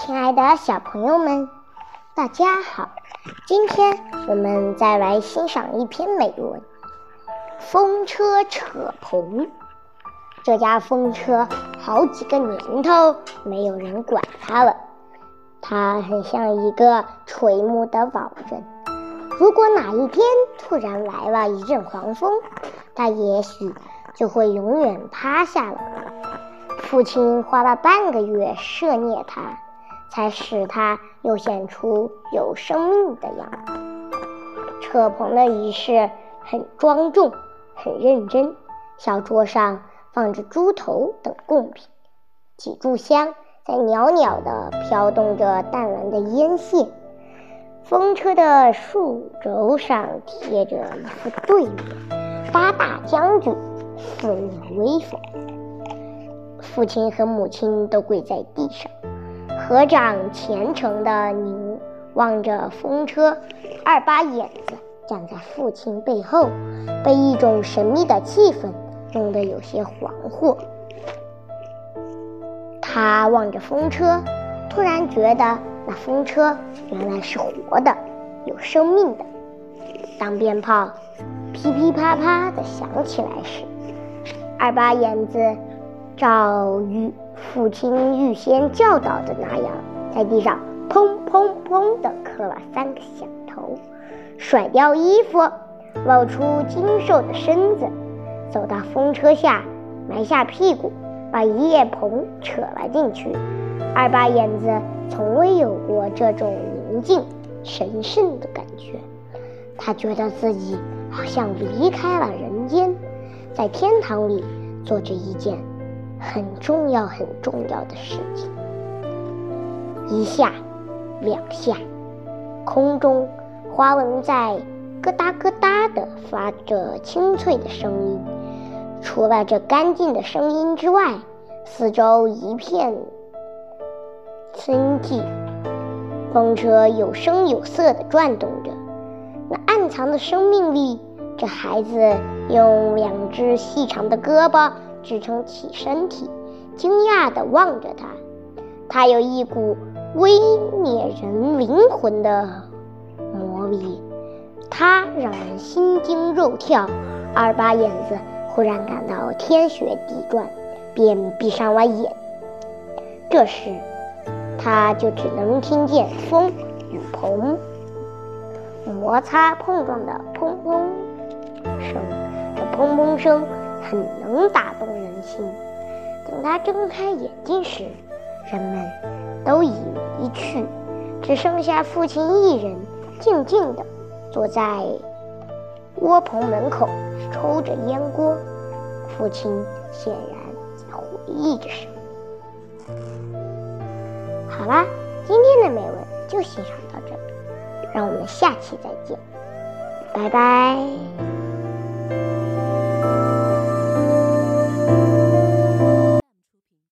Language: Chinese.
亲爱的小朋友们，大家好！今天我们再来欣赏一篇美文《风车扯棚》。这架风车好几个年头没有人管它了，它很像一个垂暮的老人。如果哪一天突然来了一阵狂风，它也许就会永远趴下了。父亲花了半个月摄捏它。才使它又显出有生命的样子。扯棚的仪式很庄重，很认真。小桌上放着猪头等贡品，几炷香在袅袅地飘动着淡蓝的烟线。风车的竖轴上贴着一副对联：“八大将军，四面威风。”父亲和母亲都跪在地上。合掌虔诚地凝望着风车，二八眼子站在父亲背后，被一种神秘的气氛弄得有些恍惚。他望着风车，突然觉得那风车原来是活的，有生命的。当鞭炮噼噼啪啪地响起来时，二八眼子照与。父亲预先教导的那样，在地上砰砰砰地磕了三个响头，甩掉衣服，露出精瘦的身子，走到风车下，埋下屁股，把一叶棚扯了进去。二八眼子从未有过这种宁静、神圣的感觉，他觉得自己好像离开了人间，在天堂里做着一件。很重要、很重要的事情。一下，两下，空中花纹在咯哒咯哒的发着清脆的声音。除了这干净的声音之外，四周一片森寂。风车有声有色地转动着，那暗藏的生命力。这孩子用两只细长的胳膊。支撑起身体，惊讶地望着他。他有一股微灭人灵魂的魔力，他让人心惊肉跳。二八眼子忽然感到天旋地转，便闭上了眼。这时，他就只能听见风与棚摩擦碰撞的砰砰声。这砰砰声。很能打动人心。等他睁开眼睛时，人们都已离去，只剩下父亲一人，静静地坐在窝棚门口抽着烟锅。父亲显然在回忆着什么。好啦，今天的美文就欣赏到这里，让我们下期再见，拜拜。